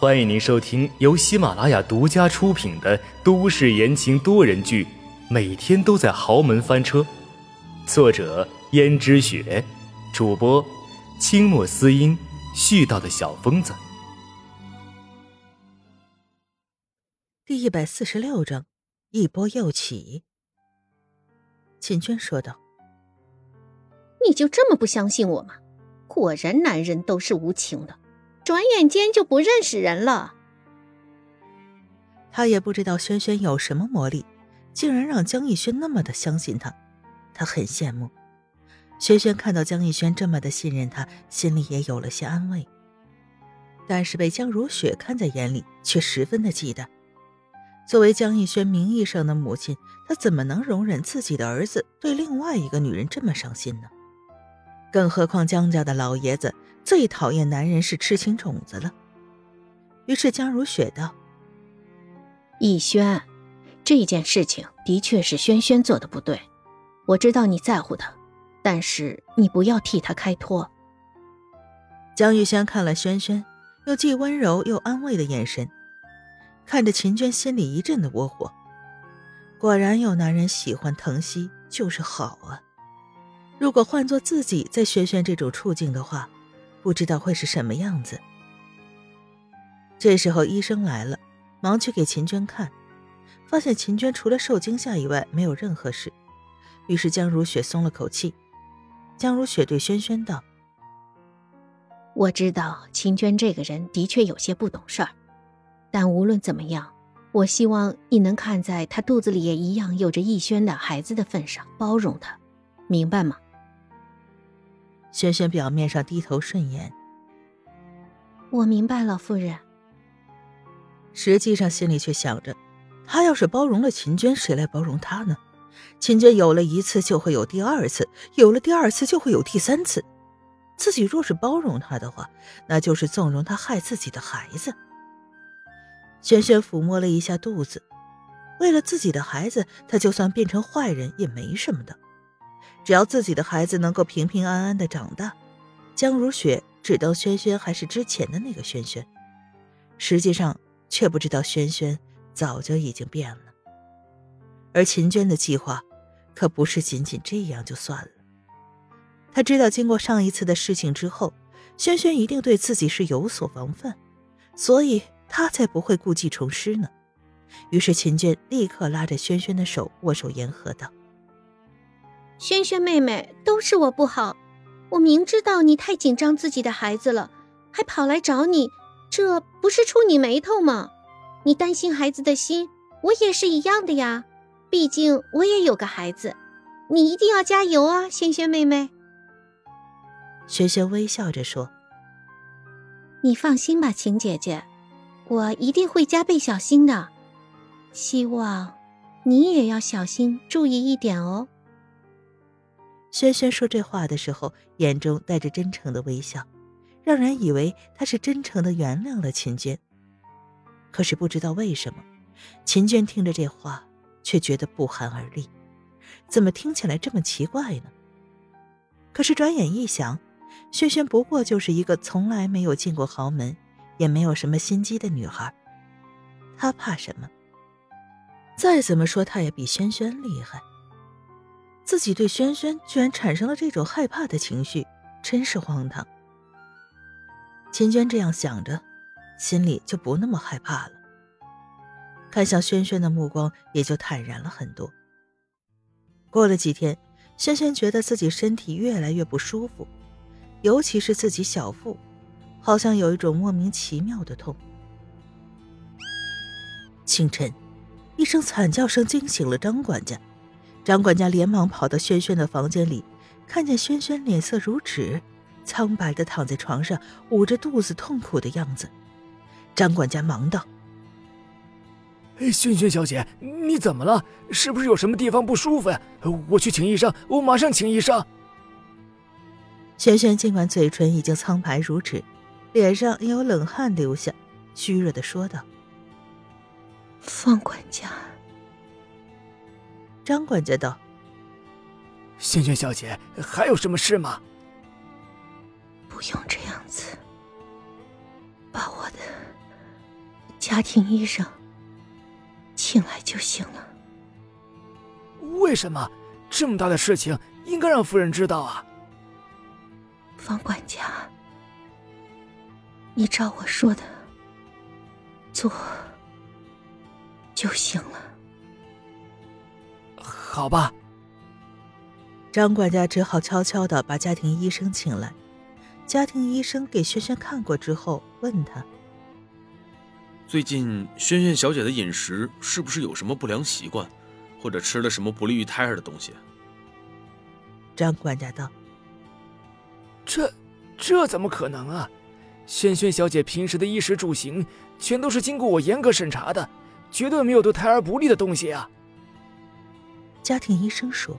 欢迎您收听由喜马拉雅独家出品的都市言情多人剧《每天都在豪门翻车》，作者：胭脂雪，主播：清墨思音，絮叨的小疯子。第一百四十六章，一波又起。秦娟说道：“你就这么不相信我吗？果然，男人都是无情的。”转眼间就不认识人了。他也不知道轩轩有什么魔力，竟然让江逸轩那么的相信他。他很羡慕。轩轩看到江逸轩这么的信任他，心里也有了些安慰。但是被江如雪看在眼里，却十分的忌惮。作为江逸轩名义上的母亲，她怎么能容忍自己的儿子对另外一个女人这么上心呢？更何况江家的老爷子。最讨厌男人是痴情种子了。于是江如雪道：“逸轩，这件事情的确是轩轩做的不对，我知道你在乎他，但是你不要替他开脱。”江玉轩看了轩轩，又既温柔又安慰的眼神，看着秦娟，心里一阵的窝火。果然有男人喜欢疼惜就是好啊！如果换做自己在轩轩这种处境的话，不知道会是什么样子。这时候医生来了，忙去给秦娟看，发现秦娟除了受惊吓以外没有任何事，于是江如雪松了口气。江如雪对轩轩道：“我知道秦娟这个人的确有些不懂事儿，但无论怎么样，我希望你能看在她肚子里也一样有着逸轩的孩子的份上，包容她，明白吗？”轩轩表面上低头顺言，我明白了，夫人。实际上心里却想着，他要是包容了秦娟，谁来包容他呢？秦娟有了一次，就会有第二次；有了第二次，就会有第三次。自己若是包容他的话，那就是纵容他害自己的孩子。轩轩抚摸了一下肚子，为了自己的孩子，他就算变成坏人也没什么的。只要自己的孩子能够平平安安的长大，江如雪只当轩轩还是之前的那个轩轩，实际上却不知道轩轩早就已经变了。而秦娟的计划，可不是仅仅这样就算了。他知道经过上一次的事情之后，轩轩一定对自己是有所防范，所以他才不会故技重施呢。于是秦娟立刻拉着轩轩的手，握手言和道。萱萱妹妹，都是我不好。我明知道你太紧张自己的孩子了，还跑来找你，这不是触你眉头吗？你担心孩子的心，我也是一样的呀。毕竟我也有个孩子，你一定要加油啊，萱萱妹妹。萱萱微笑着说：“你放心吧，晴姐姐，我一定会加倍小心的。希望你也要小心，注意一点哦。”轩轩说这话的时候，眼中带着真诚的微笑，让人以为他是真诚的原谅了秦娟。可是不知道为什么，秦娟听着这话，却觉得不寒而栗。怎么听起来这么奇怪呢？可是转眼一想，轩轩不过就是一个从来没有进过豪门，也没有什么心机的女孩，她怕什么？再怎么说，她也比轩轩厉害。自己对轩轩居然产生了这种害怕的情绪，真是荒唐。秦娟这样想着，心里就不那么害怕了。看向轩轩的目光也就坦然了很多。过了几天，轩轩觉得自己身体越来越不舒服，尤其是自己小腹，好像有一种莫名其妙的痛。清晨，一声惨叫声惊醒了张管家。张管家连忙跑到轩轩的房间里，看见轩轩脸色如纸，苍白的躺在床上，捂着肚子痛苦的样子。张管家忙道：“轩轩小姐，你怎么了？是不是有什么地方不舒服呀？我去请医生，我马上请医生。”轩轩尽管嘴唇已经苍白如纸，脸上也有冷汗流下，虚弱的说道：“方管家。”张管家道：“萱萱小姐，还有什么事吗？不用这样子，把我的家庭医生，请来就行了。为什么这么大的事情应该让夫人知道啊？方管家，你照我说的做就行了。好吧。张管家只好悄悄的把家庭医生请来。家庭医生给萱萱看过之后，问他：“最近萱萱小姐的饮食是不是有什么不良习惯，或者吃了什么不利于胎儿的东西？”张管家道：“这，这怎么可能啊？萱萱小姐平时的衣食住行全都是经过我严格审查的，绝对没有对胎儿不利的东西啊。”家庭医生说：“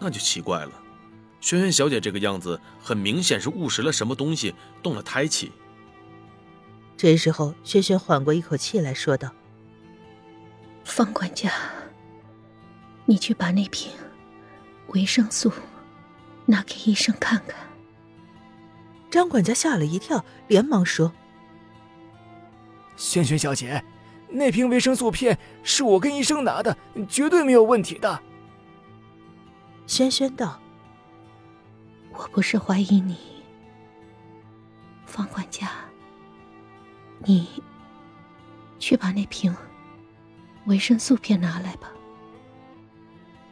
那就奇怪了。”萱萱小姐这个样子，很明显是误食了什么东西，动了胎气。这时候，萱萱缓过一口气来说道：“方管家，你去把那瓶维生素拿给医生看看。”张管家吓了一跳，连忙说：“萱萱小姐，那瓶维生素片是我跟医生拿的，绝对没有问题的。”轩轩道。我不是怀疑你，方管家，你去把那瓶维生素片拿来吧。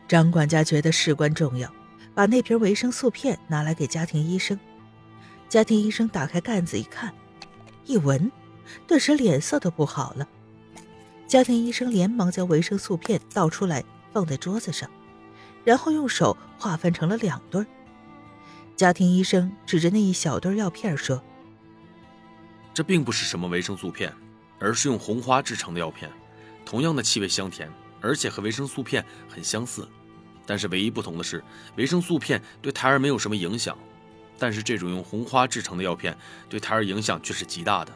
张管家觉得事关重要，把那瓶维生素片拿来给家庭医生。家庭医生打开盖子一看，一闻，顿时脸色都不好了。家庭医生连忙将维生素片倒出来放在桌子上，然后用手划分成了两对。家庭医生指着那一小堆药片说：“这并不是什么维生素片，而是用红花制成的药片，同样的气味香甜，而且和维生素片很相似。但是唯一不同的是，维生素片对胎儿没有什么影响，但是这种用红花制成的药片对胎儿影响却是极大的。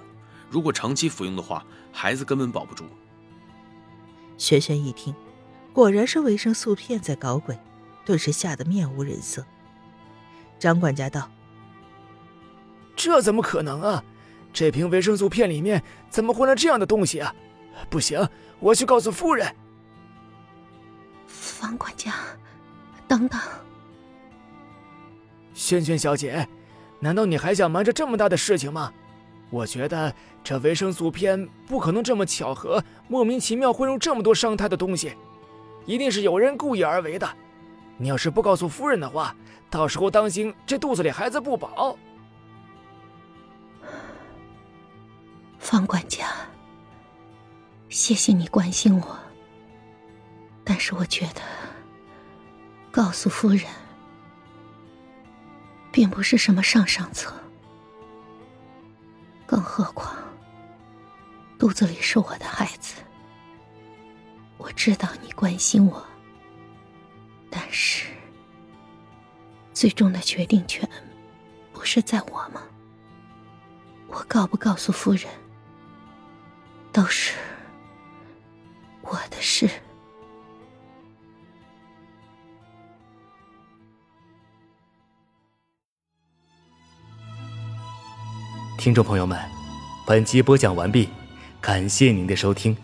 如果长期服用的话，孩子根本保不住。”轩轩一听，果然是维生素片在搞鬼，顿时吓得面无人色。张管家道：“这怎么可能啊？这瓶维生素片里面怎么混了这样的东西啊？不行，我去告诉夫人。”房管家，等等，萱萱小姐，难道你还想瞒着这么大的事情吗？我觉得这维生素片不可能这么巧合，莫名其妙混入这么多伤胎的东西，一定是有人故意而为的。你要是不告诉夫人的话，到时候当心这肚子里孩子不保。方管家，谢谢你关心我，但是我觉得告诉夫人并不是什么上上策，更何况肚子里是我的孩子，我知道你关心我。但是，最终的决定权不是在我吗？我告不告诉夫人，都是我的事。听众朋友们，本集播讲完毕，感谢您的收听。